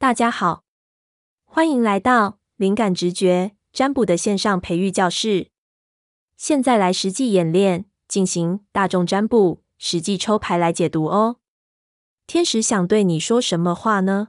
大家好欢迎来到灵感直觉占卜的线上培育教室。现在来实际演练进行大众占卜实际抽牌来解读哦。天使想对你说什么话呢？